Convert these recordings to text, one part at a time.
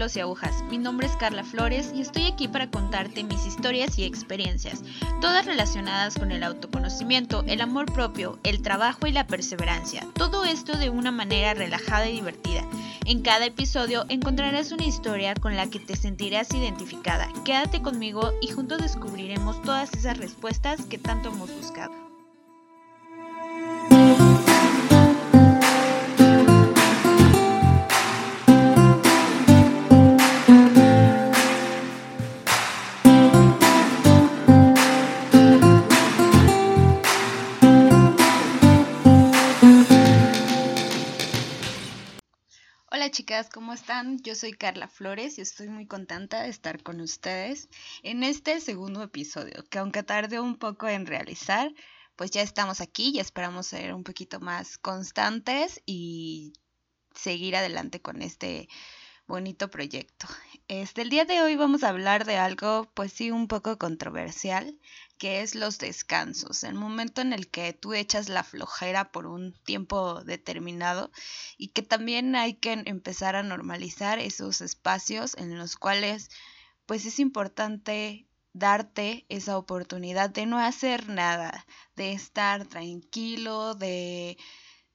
y agujas. Mi nombre es Carla Flores y estoy aquí para contarte mis historias y experiencias, todas relacionadas con el autoconocimiento, el amor propio, el trabajo y la perseverancia. Todo esto de una manera relajada y divertida. En cada episodio encontrarás una historia con la que te sentirás identificada. Quédate conmigo y juntos descubriremos todas esas respuestas que tanto hemos buscado. ¿Cómo están? Yo soy Carla Flores y estoy muy contenta de estar con ustedes en este segundo episodio, que aunque tarde un poco en realizar, pues ya estamos aquí y esperamos ser un poquito más constantes y seguir adelante con este bonito proyecto. Este, el día de hoy vamos a hablar de algo, pues sí, un poco controversial, que es los descansos, el momento en el que tú echas la flojera por un tiempo determinado y que también hay que empezar a normalizar esos espacios en los cuales, pues es importante darte esa oportunidad de no hacer nada, de estar tranquilo, de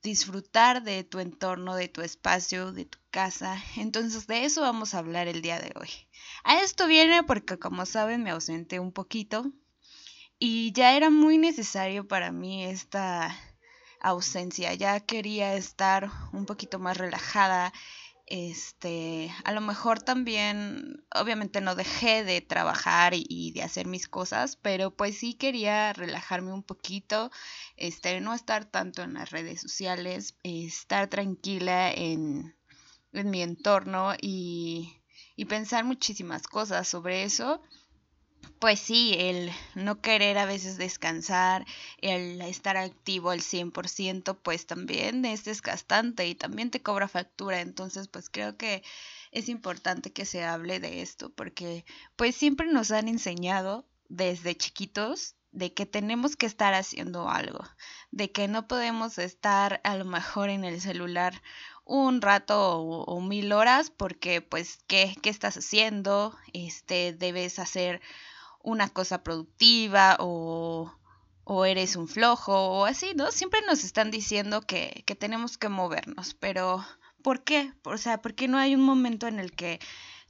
disfrutar de tu entorno, de tu espacio, de tu casa. Entonces de eso vamos a hablar el día de hoy. A esto viene porque como saben me ausenté un poquito y ya era muy necesario para mí esta ausencia. Ya quería estar un poquito más relajada, este, a lo mejor también, obviamente no dejé de trabajar y, de hacer mis cosas, pero pues sí quería relajarme un poquito, este, no estar tanto en las redes sociales, estar tranquila en, en mi entorno y, y pensar muchísimas cosas sobre eso pues sí, el no querer a veces descansar, el estar activo al 100%, pues también es desgastante y también te cobra factura. Entonces, pues creo que es importante que se hable de esto porque pues siempre nos han enseñado desde chiquitos de que tenemos que estar haciendo algo, de que no podemos estar a lo mejor en el celular un rato o, mil horas porque pues ¿qué, qué estás haciendo, este debes hacer una cosa productiva o, o eres un flojo o así, ¿no? Siempre nos están diciendo que, que tenemos que movernos, pero ¿por qué? O sea, ¿por qué no hay un momento en el que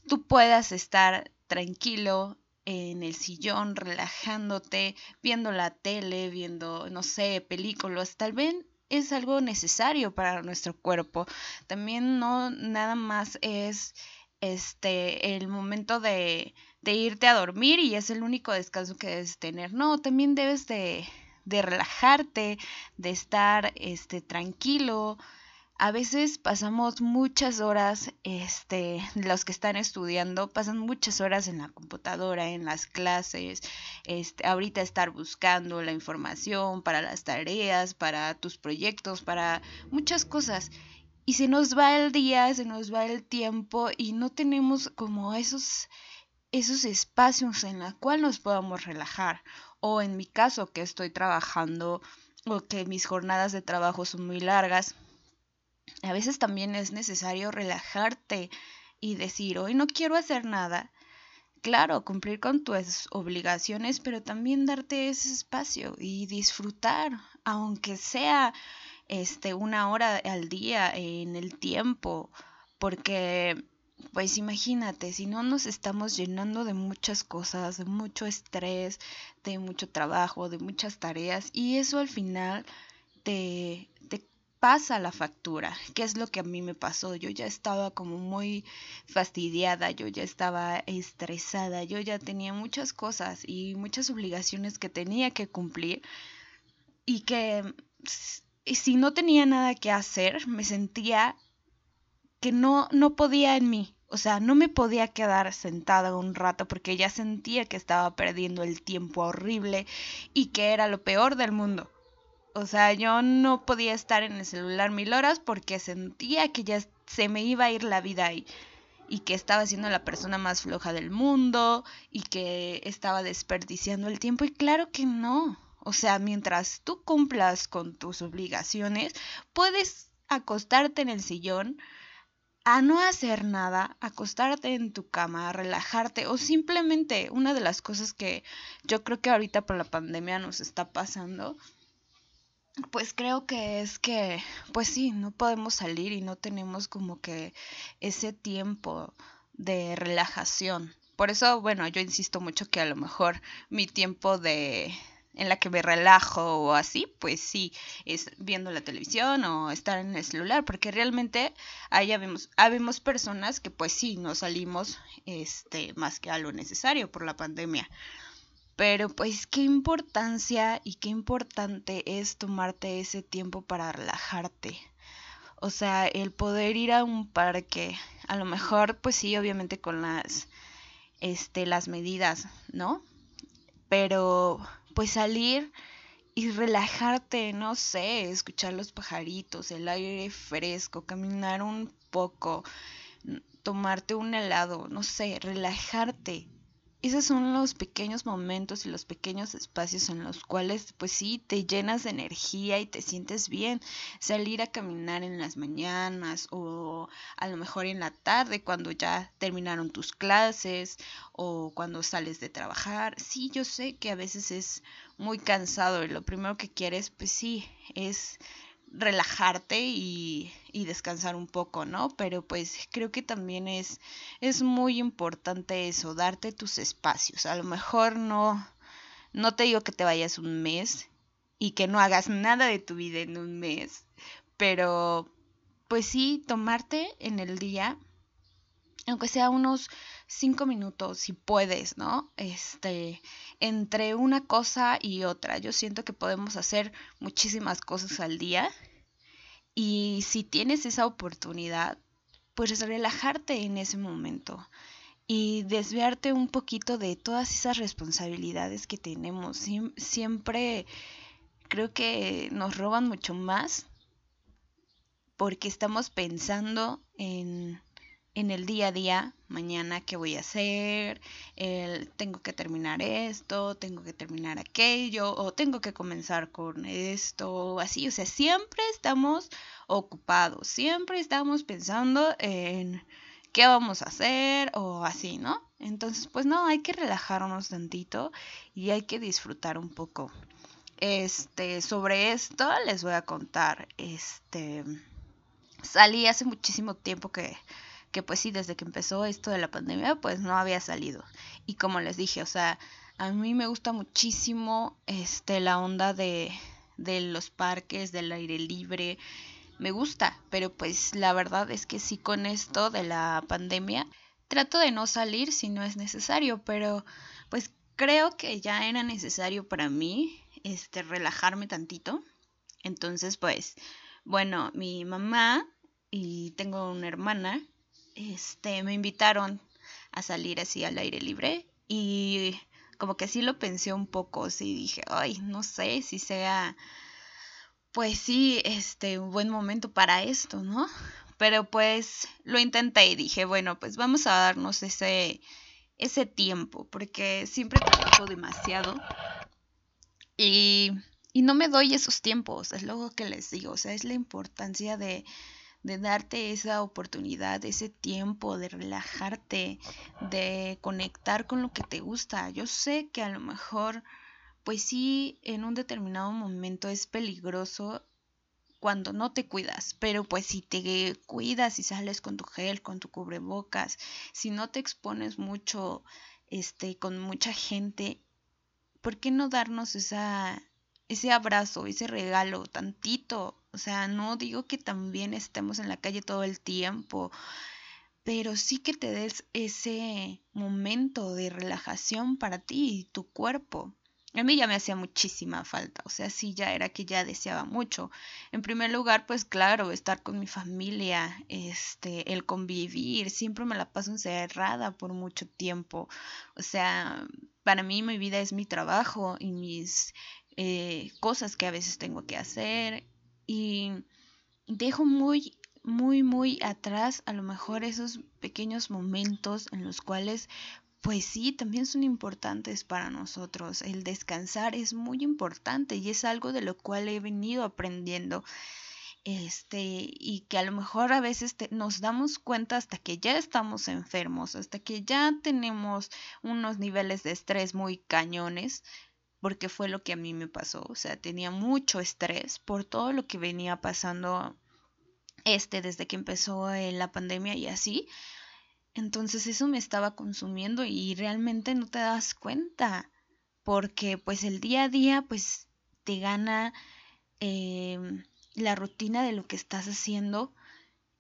tú puedas estar tranquilo en el sillón, relajándote, viendo la tele, viendo, no sé, películas, tal vez es algo necesario para nuestro cuerpo. También no nada más es este el momento de de irte a dormir y es el único descanso que debes tener. No, también debes de, de relajarte, de estar este, tranquilo. A veces pasamos muchas horas, este, los que están estudiando, pasan muchas horas en la computadora, en las clases, este, ahorita estar buscando la información para las tareas, para tus proyectos, para muchas cosas. Y se nos va el día, se nos va el tiempo y no tenemos como esos, esos espacios en los cuales nos podamos relajar. O en mi caso que estoy trabajando o que mis jornadas de trabajo son muy largas, a veces también es necesario relajarte y decir, hoy no quiero hacer nada. Claro, cumplir con tus obligaciones, pero también darte ese espacio y disfrutar, aunque sea este una hora al día en el tiempo, porque pues imagínate, si no nos estamos llenando de muchas cosas, de mucho estrés, de mucho trabajo, de muchas tareas, y eso al final te, te pasa la factura, que es lo que a mí me pasó. Yo ya estaba como muy fastidiada, yo ya estaba estresada, yo ya tenía muchas cosas y muchas obligaciones que tenía que cumplir y que si no tenía nada que hacer, me sentía que no, no podía en mí. O sea, no me podía quedar sentada un rato porque ya sentía que estaba perdiendo el tiempo horrible y que era lo peor del mundo. O sea, yo no podía estar en el celular mil horas porque sentía que ya se me iba a ir la vida ahí y que estaba siendo la persona más floja del mundo y que estaba desperdiciando el tiempo y claro que no. O sea, mientras tú cumplas con tus obligaciones, puedes acostarte en el sillón, a no hacer nada, acostarte en tu cama, relajarte o simplemente una de las cosas que yo creo que ahorita por la pandemia nos está pasando, pues creo que es que, pues sí, no podemos salir y no tenemos como que ese tiempo de relajación. Por eso, bueno, yo insisto mucho que a lo mejor mi tiempo de, en la que me relajo o así, pues sí, es viendo la televisión o estar en el celular, porque realmente ahí habemos, habemos personas que pues sí, no salimos este, más que a lo necesario por la pandemia. Pero pues qué importancia y qué importante es tomarte ese tiempo para relajarte. O sea, el poder ir a un parque, a lo mejor pues sí, obviamente con las este las medidas, ¿no? Pero pues salir y relajarte, no sé, escuchar los pajaritos, el aire fresco, caminar un poco, tomarte un helado, no sé, relajarte, esos son los pequeños momentos y los pequeños espacios en los cuales pues sí te llenas de energía y te sientes bien. Salir a caminar en las mañanas o a lo mejor en la tarde cuando ya terminaron tus clases o cuando sales de trabajar. Sí, yo sé que a veces es muy cansado y lo primero que quieres pues sí es relajarte y, descansar un poco, ¿no? Pero pues creo que también es, es muy importante eso, darte tus espacios. A lo mejor no, no te digo que te vayas un mes y que no hagas nada de tu vida en un mes, pero pues sí, tomarte en el día, aunque sea unos cinco minutos, si puedes, ¿no? Este, entre una cosa y otra. Yo siento que podemos hacer muchísimas cosas al día y si tienes esa oportunidad, pues relajarte en ese momento y desviarte un poquito de todas esas responsabilidades que tenemos. siempre creo que nos roban mucho más porque estamos pensando en en el día a día, mañana qué voy a hacer, el, tengo que terminar esto, tengo que terminar aquello, o tengo que comenzar con esto, así, o sea, siempre estamos ocupados, siempre estamos pensando en qué vamos a hacer o así, ¿no? Entonces, pues no, hay que relajarnos tantito y hay que disfrutar un poco. Este, sobre esto les voy a contar, este, salí hace muchísimo tiempo que que pues sí, desde que empezó esto de la pandemia, pues no había salido. Y como les dije, o sea, a mí me gusta muchísimo este la onda de, de los parques, del aire libre. Me gusta, pero pues la verdad es que sí con esto de la pandemia trato de no salir si no es necesario, pero pues creo que ya era necesario para mí este relajarme tantito. Entonces, pues bueno, mi mamá y tengo una hermana este, me invitaron a salir así al aire libre y como que sí lo pensé un poco, sí dije, ay, no sé si sea, pues sí, este, un buen momento para esto, ¿no? Pero pues lo intenté y dije, bueno, pues vamos a darnos ese, ese tiempo, porque siempre trabajo demasiado y, y no me doy esos tiempos, es lo que les digo, o sea, es la importancia de de darte esa oportunidad, ese tiempo de relajarte, de conectar con lo que te gusta. Yo sé que a lo mejor, pues sí, en un determinado momento es peligroso cuando no te cuidas, pero pues si te cuidas y sales con tu gel, con tu cubrebocas, si no te expones mucho, este, con mucha gente, ¿por qué no darnos esa, ese abrazo, ese regalo, tantito, o sea, no digo que también estemos en la calle todo el tiempo, pero sí que te des ese momento de relajación para ti y tu cuerpo. A mí ya me hacía muchísima falta, o sea, sí ya era que ya deseaba mucho. En primer lugar, pues claro, estar con mi familia, este, el convivir, siempre me la paso encerrada por mucho tiempo. O sea, para mí mi vida es mi trabajo y mis eh, cosas que a veces tengo que hacer y dejo muy, muy, muy atrás a lo mejor esos pequeños momentos en los cuales pues sí, también son importantes para nosotros. El descansar es muy importante y es algo de lo cual he venido aprendiendo. este, y que a lo mejor a veces nos damos cuenta hasta que ya estamos enfermos, hasta que ya tenemos unos niveles de estrés muy cañones, porque fue lo que a mí me pasó, o sea, tenía mucho estrés por todo lo que venía pasando este desde que empezó eh, la pandemia y así. Entonces eso me estaba consumiendo y realmente no te das cuenta, porque pues el día a día pues te gana eh, la rutina de lo que estás haciendo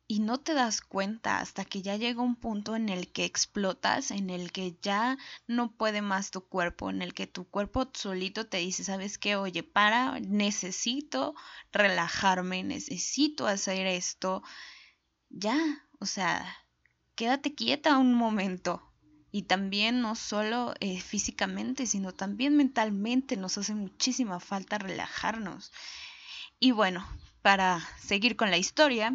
y no te das cuenta hasta que ya llega un punto en el que explotas, en el que ya no puede más tu cuerpo, en el que tu cuerpo solito te dice, ¿sabes qué? Oye, para, necesito relajarme, necesito hacer esto. Ya, o sea, quédate quieta un momento. Y también no solo eh, físicamente, sino también mentalmente nos hace muchísima falta relajarnos. Y bueno, para seguir con la historia,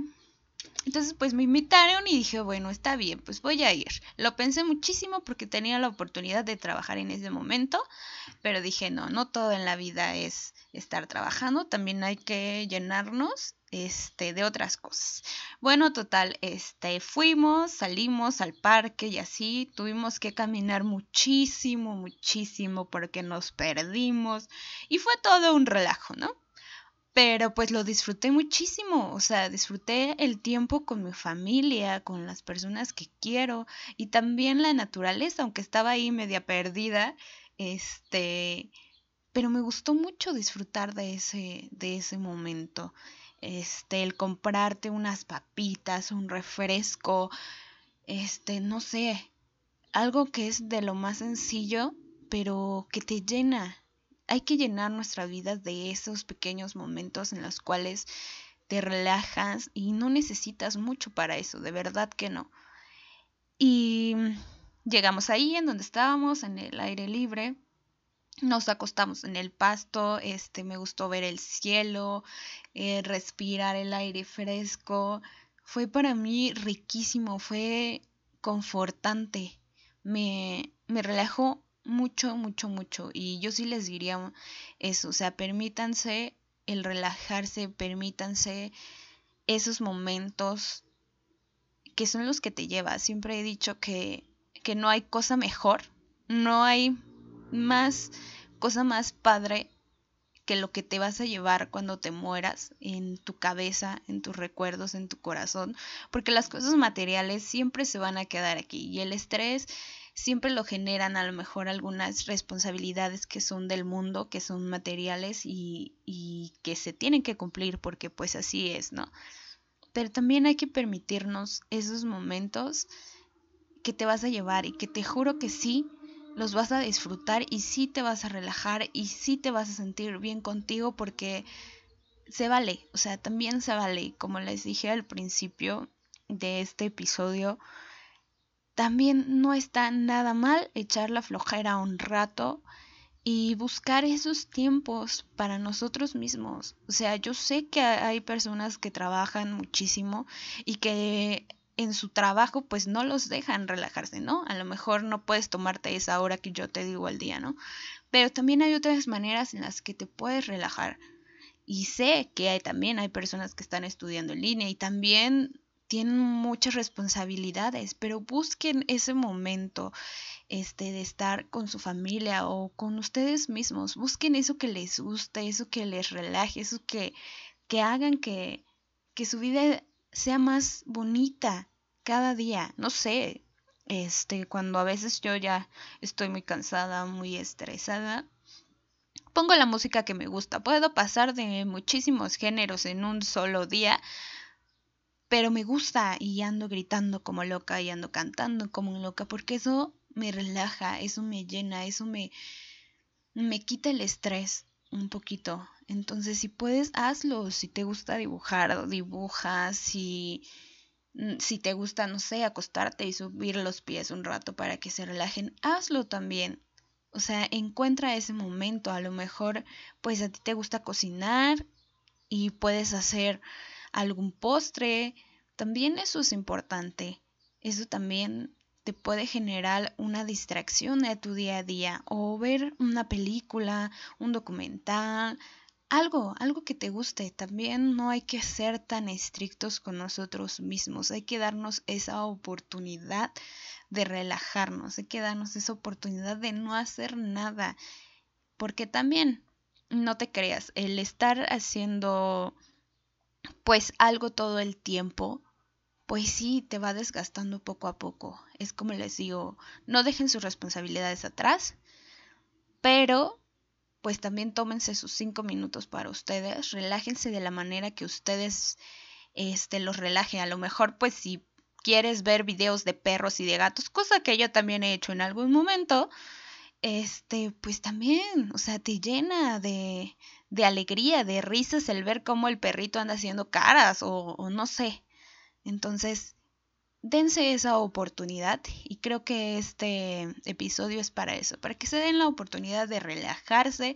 entonces pues me invitaron y dije, bueno, está bien, pues voy a ir. Lo pensé muchísimo porque tenía la oportunidad de trabajar en ese momento, pero dije, no, no todo en la vida es estar trabajando, también hay que llenarnos este de otras cosas. Bueno, total, este fuimos, salimos al parque y así tuvimos que caminar muchísimo, muchísimo porque nos perdimos y fue todo un relajo, ¿no? Pero pues lo disfruté muchísimo, o sea, disfruté el tiempo con mi familia, con las personas que quiero y también la naturaleza, aunque estaba ahí media perdida, este, pero me gustó mucho disfrutar de ese de ese momento. Este, el comprarte unas papitas, un refresco, este, no sé, algo que es de lo más sencillo, pero que te llena, hay que llenar nuestra vida de esos pequeños momentos en los cuales te relajas y no necesitas mucho para eso, de verdad que no. Y llegamos ahí en donde estábamos, en el aire libre, nos acostamos en el pasto, este, me gustó ver el cielo, eh, respirar el aire fresco, fue para mí riquísimo, fue confortante, me, me relajó mucho, mucho, mucho. Y yo sí les diría eso, o sea, permítanse el relajarse, permítanse esos momentos que son los que te lleva. Siempre he dicho que, que no hay cosa mejor, no hay más cosa más padre que lo que te vas a llevar cuando te mueras en tu cabeza, en tus recuerdos, en tu corazón, porque las cosas materiales siempre se van a quedar aquí y el estrés siempre lo generan a lo mejor algunas responsabilidades que son del mundo, que son materiales y, y que se tienen que cumplir porque pues así es, ¿no? Pero también hay que permitirnos esos momentos que te vas a llevar y que te juro que sí los vas a disfrutar y sí te vas a relajar y sí te vas a sentir bien contigo porque se vale, o sea, también se vale. Como les dije al principio de este episodio, también no está nada mal echar la flojera un rato y buscar esos tiempos para nosotros mismos. O sea, yo sé que hay personas que trabajan muchísimo y que en su trabajo pues no los dejan relajarse, ¿no? A lo mejor no puedes tomarte esa hora que yo te digo al día, ¿no? Pero también hay otras maneras en las que te puedes relajar. Y sé que hay, también hay personas que están estudiando en línea y también tienen muchas responsabilidades, pero busquen ese momento este de estar con su familia o con ustedes mismos. Busquen eso que les guste, eso que les relaje, eso que, que hagan que, que su vida sea más bonita cada día. No sé, este, cuando a veces yo ya estoy muy cansada, muy estresada, pongo la música que me gusta. Puedo pasar de muchísimos géneros en un solo día, pero me gusta y ando gritando como loca y ando cantando como loca porque eso me relaja, eso me llena, eso me, me quita el estrés un poquito. Entonces, si puedes, hazlo. Si te gusta dibujar, dibuja. Si, mm, si te gusta, no sé, acostarte y subir los pies un rato para que se relajen, hazlo también. O sea, encuentra ese momento. A lo mejor, pues a ti te gusta cocinar y puedes hacer algún postre, también eso es importante. Eso también te puede generar una distracción de tu día a día o ver una película, un documental, algo, algo que te guste. También no hay que ser tan estrictos con nosotros mismos. Hay que darnos esa oportunidad de relajarnos. Hay que darnos esa oportunidad de no hacer nada. Porque también, no te creas, el estar haciendo pues algo todo el tiempo, pues sí, te va desgastando poco a poco. Es como les digo, no dejen sus responsabilidades atrás, pero pues también tómense sus cinco minutos para ustedes, relájense de la manera que ustedes este, los relajen. A lo mejor, pues si quieres ver videos de perros y de gatos, cosa que yo también he hecho en algún momento, este, pues también, o sea, te llena de, de alegría, de risas el ver cómo el perrito anda haciendo caras o, no sé. Entonces, dense esa oportunidad y creo que este episodio es para eso, para que se den la oportunidad de relajarse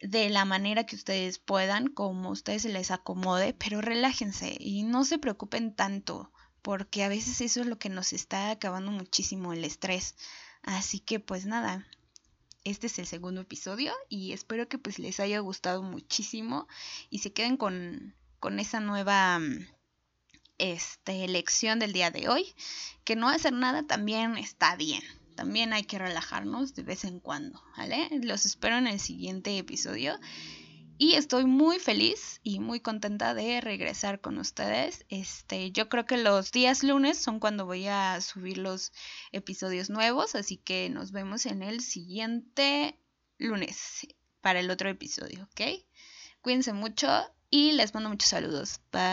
de la manera que ustedes puedan, como ustedes se les acomode, pero relájense y no se preocupen tanto, porque a veces eso es lo que nos está acabando muchísimo el estrés. Así que pues nada, este es el segundo episodio y espero que pues les haya gustado muchísimo y se queden con, con esa nueva este, lección del día de hoy, que no hacer nada también está bien. También hay que relajarnos de vez en cuando, ¿vale? Los espero en el siguiente episodio. Y estoy muy feliz y muy contenta de regresar con ustedes. Este, yo creo que los días lunes son cuando voy a subir los episodios nuevos, así que nos vemos en el siguiente lunes para el otro episodio, ¿ok? Cuídense mucho y les mando muchos saludos. Bye.